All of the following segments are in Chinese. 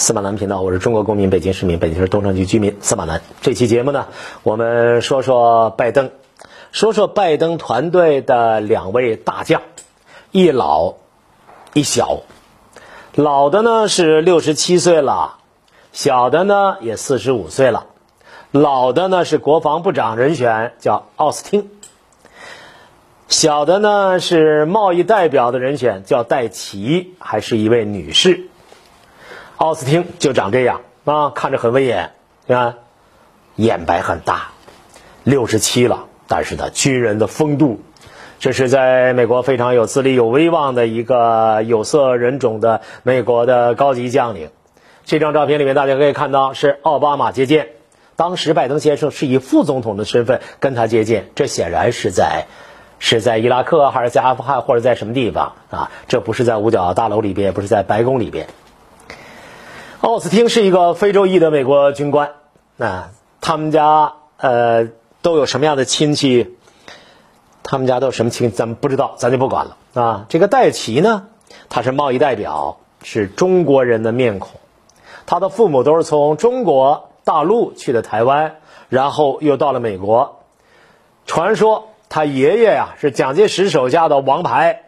司马南频道，我是中国公民，北京市民，北京市东城区居民司马南。这期节目呢，我们说说拜登，说说拜登团队的两位大将，一老一小。老的呢是六十七岁了，小的呢也四十五岁了。老的呢是国防部长人选，叫奥斯汀；小的呢是贸易代表的人选，叫戴琪，还是一位女士。奥斯汀就长这样啊，看着很威严，你看，眼白很大，六十七了，但是呢，军人的风度，这是在美国非常有资历、有威望的一个有色人种的美国的高级将领。这张照片里面，大家可以看到是奥巴马接见，当时拜登先生是以副总统的身份跟他接见，这显然是在是在伊拉克还是在阿富汗或者在什么地方啊？这不是在五角大楼里边，也不是在白宫里边。奥斯汀是一个非洲裔的美国军官，啊，他们家呃都有什么样的亲戚？他们家都有什么亲？咱们不知道，咱就不管了啊。这个戴奇呢，他是贸易代表，是中国人的面孔，他的父母都是从中国大陆去的台湾，然后又到了美国。传说他爷爷呀是蒋介石手下的王牌，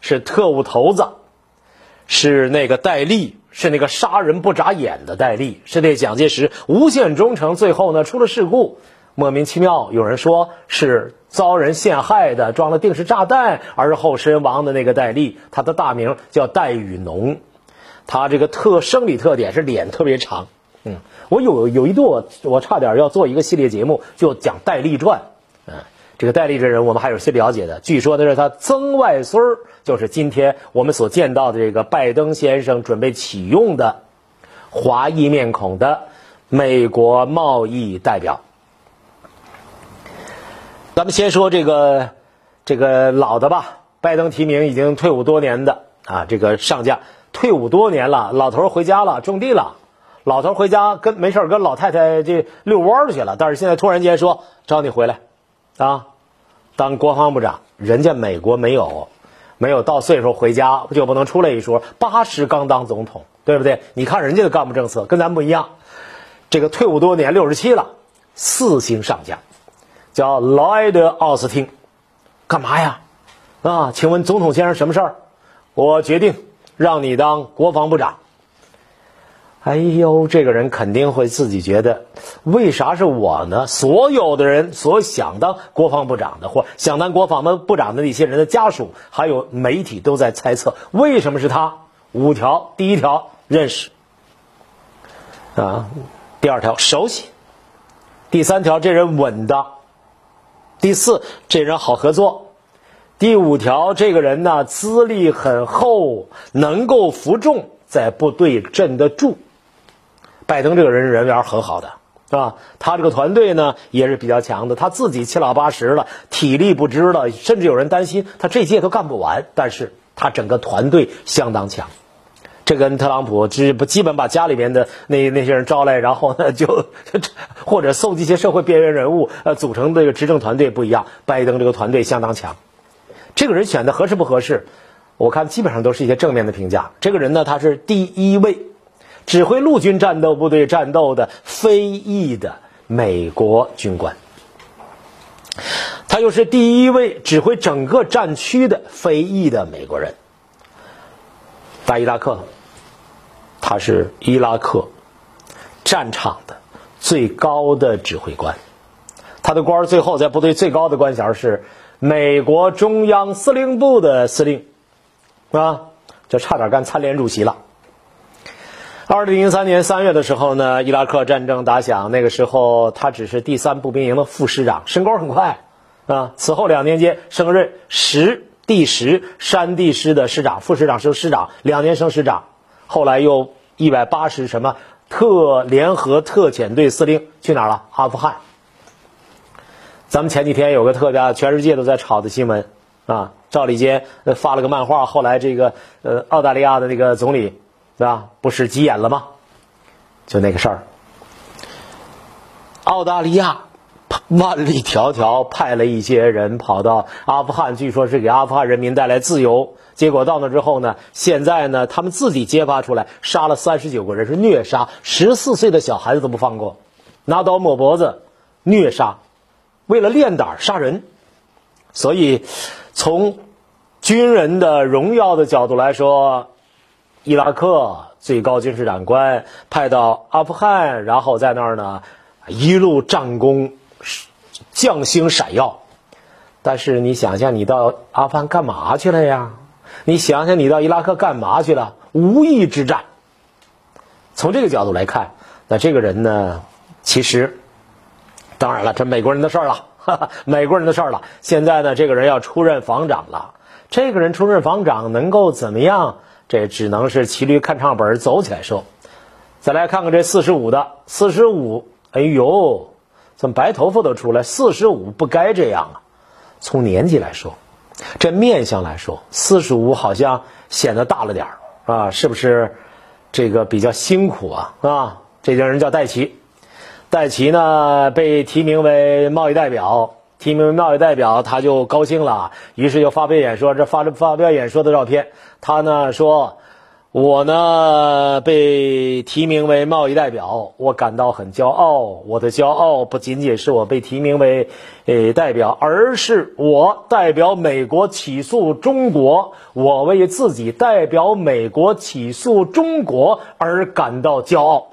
是特务头子，是那个戴笠。是那个杀人不眨眼的戴笠，是对蒋介石无限忠诚，最后呢出了事故，莫名其妙，有人说是遭人陷害的，装了定时炸弹而后身亡的那个戴笠，他的大名叫戴雨农，他这个特生理特点是脸特别长，嗯，我有有一度我我差点要做一个系列节目，就讲戴笠传，嗯。这个戴笠这人，我们还有些了解的。据说那是他曾外孙儿，就是今天我们所见到的这个拜登先生准备启用的华裔面孔的美国贸易代表。咱们先说这个这个老的吧，拜登提名已经退伍多年的啊，这个上将退伍多年了，老头回家了，种地了。老头回家跟没事跟老太太这遛弯去了，但是现在突然间说找你回来啊。当国防部长，人家美国没有，没有到岁数回家就不能出来一说。八十刚当总统，对不对？你看人家的干部政策跟咱不一样。这个退伍多年，六十七了，四星上将，叫劳埃德·奥斯汀，干嘛呀？啊，请问总统先生什么事儿？我决定让你当国防部长。哎呦，这个人肯定会自己觉得，为啥是我呢？所有的人，所想当国防部长的或想当国防部长的那些人的家属，还有媒体都在猜测，为什么是他？五条，第一条认识，啊，第二条熟悉，第三条这人稳当，第四这人好合作，第五条这个人呢资历很厚，能够服众，在部队镇得住。拜登这个人人缘很好的，是吧？他这个团队呢也是比较强的。他自己七老八十了，体力不支了，甚至有人担心他这届都干不完。但是他整个团队相当强，这跟特朗普只不基本把家里面的那那些人招来，然后呢就或者搜集一些社会边缘人物，呃，组成这个执政团队不一样。拜登这个团队相当强，这个人选的合适不合适？我看基本上都是一些正面的评价。这个人呢，他是第一位。指挥陆军战斗部队战斗的非裔的美国军官，他又是第一位指挥整个战区的非裔的美国人。大伊拉克，他是伊拉克战场的最高的指挥官，他的官最后在部队最高的官衔是美国中央司令部的司令，啊，就差点干参联主席了。二零零三年三月的时候呢，伊拉克战争打响，那个时候他只是第三步兵营的副师长，升官很快啊。此后两年间升任十第十山地师的师长，副师长升师长，两年升师长。后来又一百八十什么特联合特遣队司令去哪儿了？阿富汗。咱们前几天有个特别全世界都在炒的新闻啊，赵立坚发了个漫画，后来这个呃澳大利亚的那个总理。对吧？不是急眼了吗？就那个事儿，澳大利亚万里迢迢派了一些人跑到阿富汗，据说是给阿富汗人民带来自由。结果到那之后呢，现在呢，他们自己揭发出来，杀了三十九个人，是虐杀，十四岁的小孩子都不放过，拿刀抹脖子，虐杀，为了练胆杀人。所以，从军人的荣耀的角度来说，伊拉克最高军事长官派到阿富汗，然后在那儿呢，一路战功，将星闪耀。但是你想想，你到阿富汗干嘛去了呀？你想想，你到伊拉克干嘛去了？无意之战。从这个角度来看，那这个人呢，其实，当然了，这美国人的事儿了，哈哈，美国人的事儿了。现在呢，这个人要出任防长了。这个人出任防长能够怎么样？这只能是骑驴看唱本，走起来说。再来看看这四十五的，四十五，哎呦，怎么白头发都出来？四十五不该这样啊。从年纪来说，这面相来说，四十五好像显得大了点啊，是不是？这个比较辛苦啊啊！这家人叫戴奇，戴奇呢被提名为贸易代表，提名为贸易代表，他就高兴了，于是就发表演说。这发发表演说的照片，他呢说。我呢被提名为贸易代表，我感到很骄傲。我的骄傲不仅仅是我被提名为呃代表，而是我代表美国起诉中国，我为自己代表美国起诉中国而感到骄傲。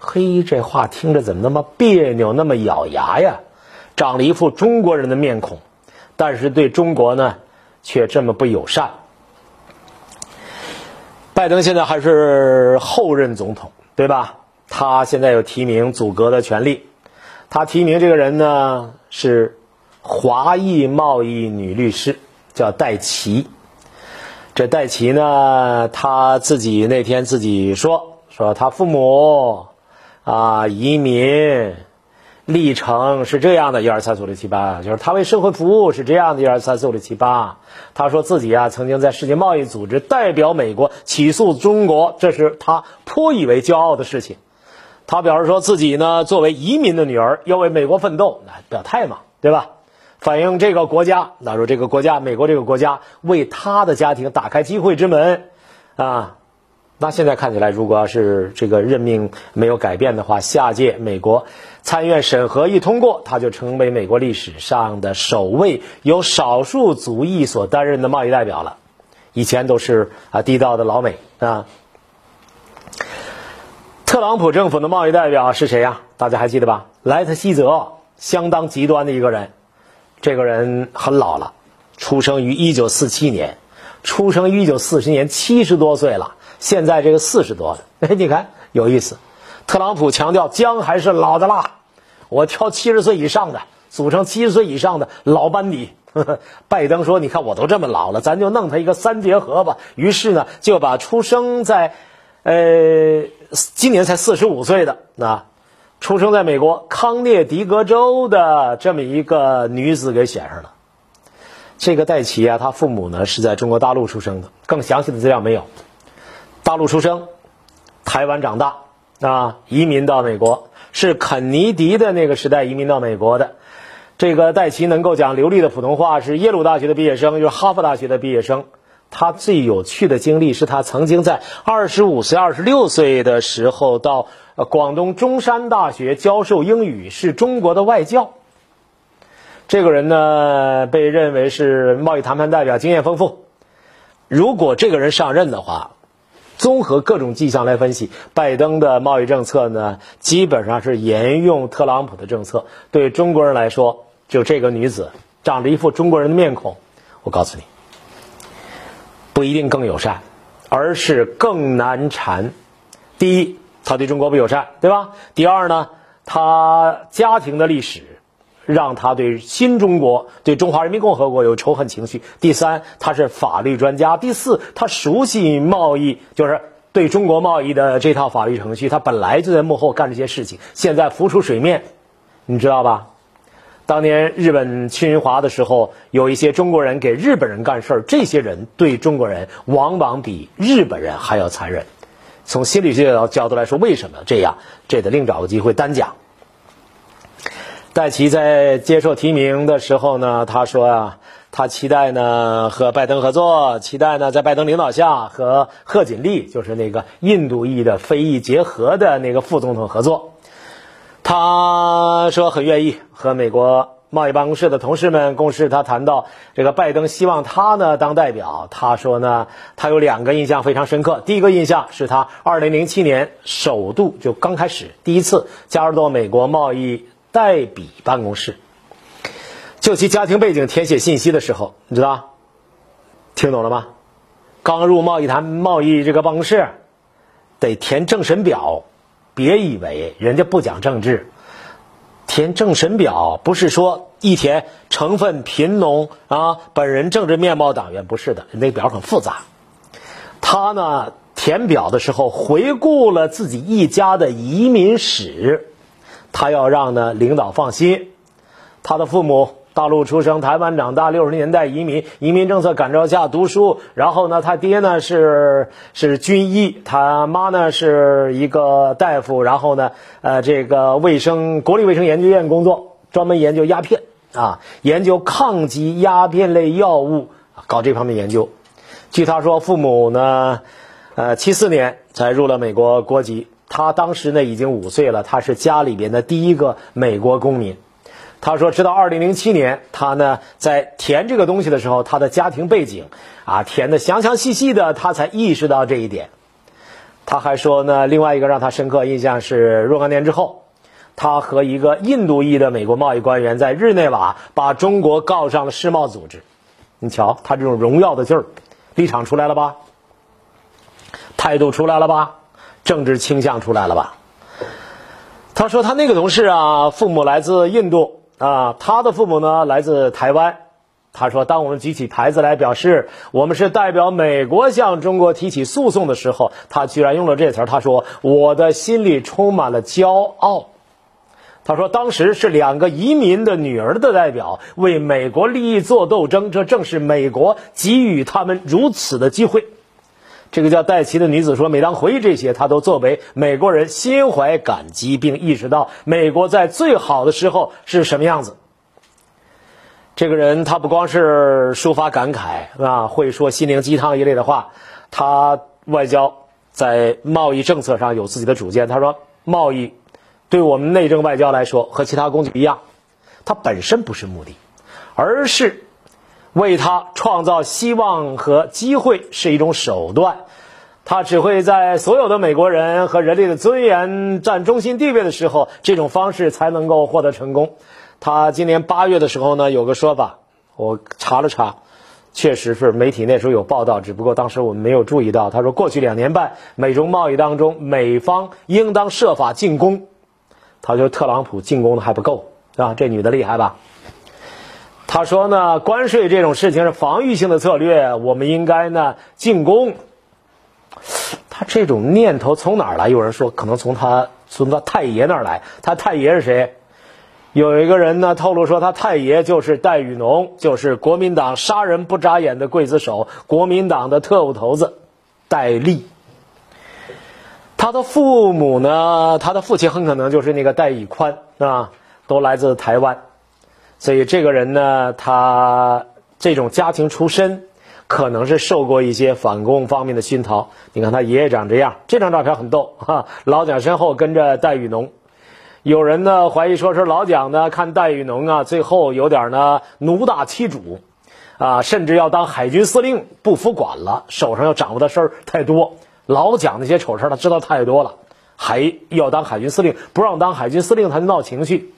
嘿，这话听着怎么那么别扭，那么咬牙呀？长了一副中国人的面孔，但是对中国呢却这么不友善。拜登现在还是后任总统，对吧？他现在有提名组阁的权利。他提名这个人呢是华裔贸易女律师，叫戴奇。这戴奇呢，他自己那天自己说，说他父母啊移民。历程是这样的，一二三四五六七八，就是他为社会服务是这样的，一二三四五六七八。他说自己啊，曾经在世界贸易组织代表美国起诉中国，这是他颇以为骄傲的事情。他表示说自己呢，作为移民的女儿，要为美国奋斗，那表态嘛，对吧？反映这个国家，那说这个国家，美国这个国家为他的家庭打开机会之门，啊。那现在看起来，如果要是这个任命没有改变的话，下届美国参议院审核一通过，他就成为美国历史上的首位由少数族裔所担任的贸易代表了。以前都是啊地道的老美啊。特朗普政府的贸易代表是谁呀？大家还记得吧？莱特希泽，相当极端的一个人。这个人很老了，出生于一九四七年，出生于一九四十年，七十多岁了。现在这个四十多的，哎，你看有意思。特朗普强调姜还是老的辣，我挑七十岁以上的，组成七十岁以上的老班底。拜登说：“你看我都这么老了，咱就弄他一个三结合吧。”于是呢，就把出生在，呃，今年才四十五岁的那，出生在美国康涅狄格州的这么一个女子给选上了。这个戴奇啊，他父母呢是在中国大陆出生的，更详细的资料没有。大陆出生，台湾长大，啊，移民到美国，是肯尼迪的那个时代移民到美国的。这个戴奇能够讲流利的普通话，是耶鲁大学的毕业生，又是哈佛大学的毕业生。他最有趣的经历是他曾经在二十五岁、二十六岁的时候到广东中山大学教授英语，是中国的外教。这个人呢，被认为是贸易谈判代表，经验丰富。如果这个人上任的话，综合各种迹象来分析，拜登的贸易政策呢，基本上是沿用特朗普的政策。对中国人来说，就这个女子长着一副中国人的面孔，我告诉你，不一定更友善，而是更难缠。第一，她对中国不友善，对吧？第二呢，她家庭的历史。让他对新中国、对中华人民共和国有仇恨情绪。第三，他是法律专家。第四，他熟悉贸易，就是对中国贸易的这套法律程序。他本来就在幕后干这些事情，现在浮出水面，你知道吧？当年日本侵华的时候，有一些中国人给日本人干事儿，这些人对中国人往往比日本人还要残忍。从心理学角度来说，为什么这样？这得另找个机会单讲。戴奇在接受提名的时候呢，他说啊，他期待呢和拜登合作，期待呢在拜登领导下和贺锦丽，就是那个印度裔的非裔结合的那个副总统合作。他说很愿意和美国贸易办公室的同事们共事。他谈到这个拜登希望他呢当代表，他说呢他有两个印象非常深刻。第一个印象是他2007年首度就刚开始第一次加入到美国贸易代笔办公室，就其家庭背景填写信息的时候，你知道听懂了吗？刚入贸易谈贸易这个办公室得填政审表。别以为人家不讲政治，填政审表不是说一填成分贫农啊，本人政治面貌党员不是的，那表很复杂。他呢填表的时候回顾了自己一家的移民史，他要让呢领导放心，他的父母。大陆出生，台湾长大，六十年代移民，移民政策感召下读书。然后呢，他爹呢是是军医，他妈呢是一个大夫。然后呢，呃，这个卫生国立卫生研究院工作，专门研究鸦片啊，研究抗击鸦片类药物，搞这方面研究。据他说，父母呢，呃，七四年才入了美国国籍，他当时呢已经五岁了，他是家里边的第一个美国公民。他说：“直到二零零七年，他呢在填这个东西的时候，他的家庭背景啊填的详详细细的，他才意识到这一点。他还说呢，另外一个让他深刻印象是若干年之后，他和一个印度裔的美国贸易官员在日内瓦把中国告上了世贸组织。你瞧，他这种荣耀的劲儿，立场出来了吧？态度出来了吧？政治倾向出来了吧？他说他那个同事啊，父母来自印度。”啊，他的父母呢来自台湾。他说：“当我们举起牌子来表示我们是代表美国向中国提起诉讼的时候，他居然用了这词儿。他说我的心里充满了骄傲。他说当时是两个移民的女儿的代表为美国利益做斗争，这正是美国给予他们如此的机会。”这个叫戴奇的女子说：“每当回忆这些，她都作为美国人心怀感激，并意识到美国在最好的时候是什么样子。”这个人他不光是抒发感慨啊，会说心灵鸡汤一类的话。他外交在贸易政策上有自己的主见。他说：“贸易对我们内政外交来说和其他工具一样，它本身不是目的，而是。”为他创造希望和机会是一种手段，他只会在所有的美国人和人类的尊严占中心地位的时候，这种方式才能够获得成功。他今年八月的时候呢，有个说法，我查了查，确实是媒体那时候有报道，只不过当时我们没有注意到。他说，过去两年半美中贸易当中，美方应当设法进攻。他说，特朗普进攻的还不够啊，这女的厉害吧？他说呢，关税这种事情是防御性的策略，我们应该呢进攻。他这种念头从哪儿来？有人说可能从他从他太爷那儿来。他太爷是谁？有一个人呢透露说，他太爷就是戴雨农，就是国民党杀人不眨眼的刽子手，国民党的特务头子戴笠。他的父母呢，他的父亲很可能就是那个戴以宽啊，都来自台湾。所以这个人呢，他这种家庭出身，可能是受过一些反共方面的熏陶。你看他爷爷长这样，这张照片很逗哈，老蒋身后跟着戴雨农。有人呢怀疑说是老蒋呢看戴雨农啊，最后有点呢奴大欺主，啊，甚至要当海军司令不服管了，手上要掌握的事儿太多。老蒋那些丑事他知道太多了，还要当海军司令，不让当海军司令他就闹情绪。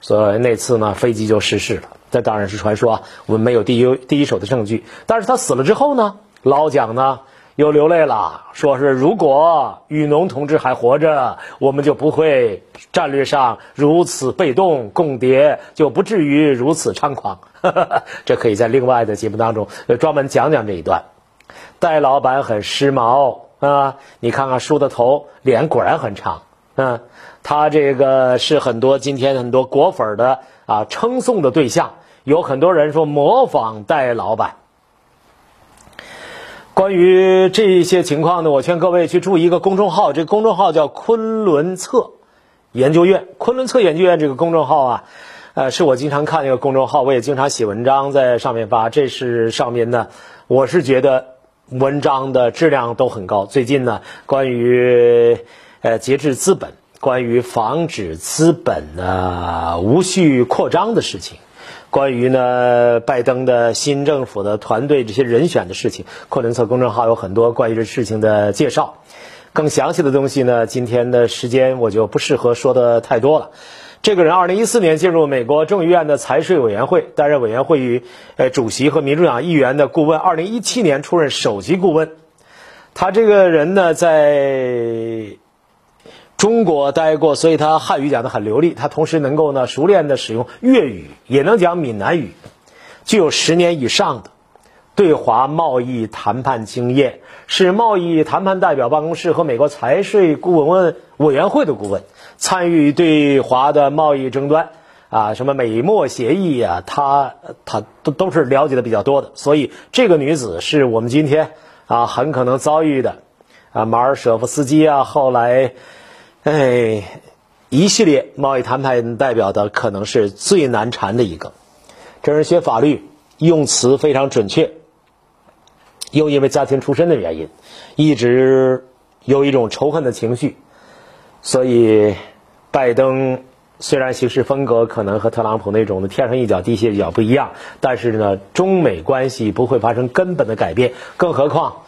所以那次呢，飞机就失事了。这当然是传说啊，我们没有第一第一手的证据。但是他死了之后呢，老蒋呢又流泪了，说是如果雨农同志还活着，我们就不会战略上如此被动，共谍就不至于如此猖狂。这可以在另外的节目当中专门讲讲这一段。戴老板很时髦啊，你看看梳的头，脸果然很长，嗯。他这个是很多今天很多果粉的啊称颂的对象，有很多人说模仿戴老板。关于这些情况呢，我劝各位去注意一个公众号，这个公众号叫昆仑策研究院。昆仑策研究院这个公众号啊，呃，是我经常看那个公众号，我也经常写文章在上面发。这是上面呢，我是觉得文章的质量都很高。最近呢，关于呃节制资本，关于防止资本呢无序扩张的事情，关于呢拜登的新政府的团队这些人选的事情，库伦策公众号有很多关于这事情的介绍。更详细的东西呢，今天的时间我就不适合说的太多了。这个人，二零一四年进入美国众议院的财税委员会，担任委员会与呃主席和民主党议员的顾问。二零一七年出任首席顾问。他这个人呢，在中国待过，所以他汉语讲的很流利。他同时能够呢熟练的使用粤语，也能讲闽南语，具有十年以上的。对华贸易谈判经验，是贸易谈判代表办公室和美国财税顾问委员会的顾问，参与对华的贸易争端，啊，什么美墨协议啊，他他都都是了解的比较多的。所以这个女子是我们今天啊很可能遭遇的，啊马尔舍夫斯基啊，后来，哎，一系列贸易谈判代表的可能是最难缠的一个。这人学法律，用词非常准确。又因为家庭出身的原因，一直有一种仇恨的情绪，所以拜登虽然行事风格可能和特朗普那种的天上一脚地下一脚不一样，但是呢，中美关系不会发生根本的改变，更何况。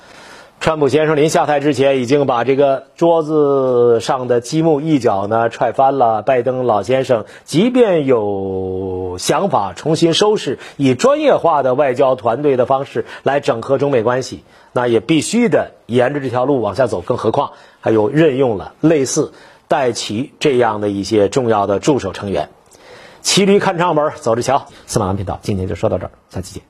川普先生临下台之前，已经把这个桌子上的积木一脚呢踹翻了。拜登老先生即便有想法重新收拾，以专业化的外交团队的方式来整合中美关系，那也必须的沿着这条路往下走。更何况还有任用了类似戴奇这样的一些重要的助手成员。骑驴看唱本，走着瞧。司马南频道今天就说到这儿，下期见。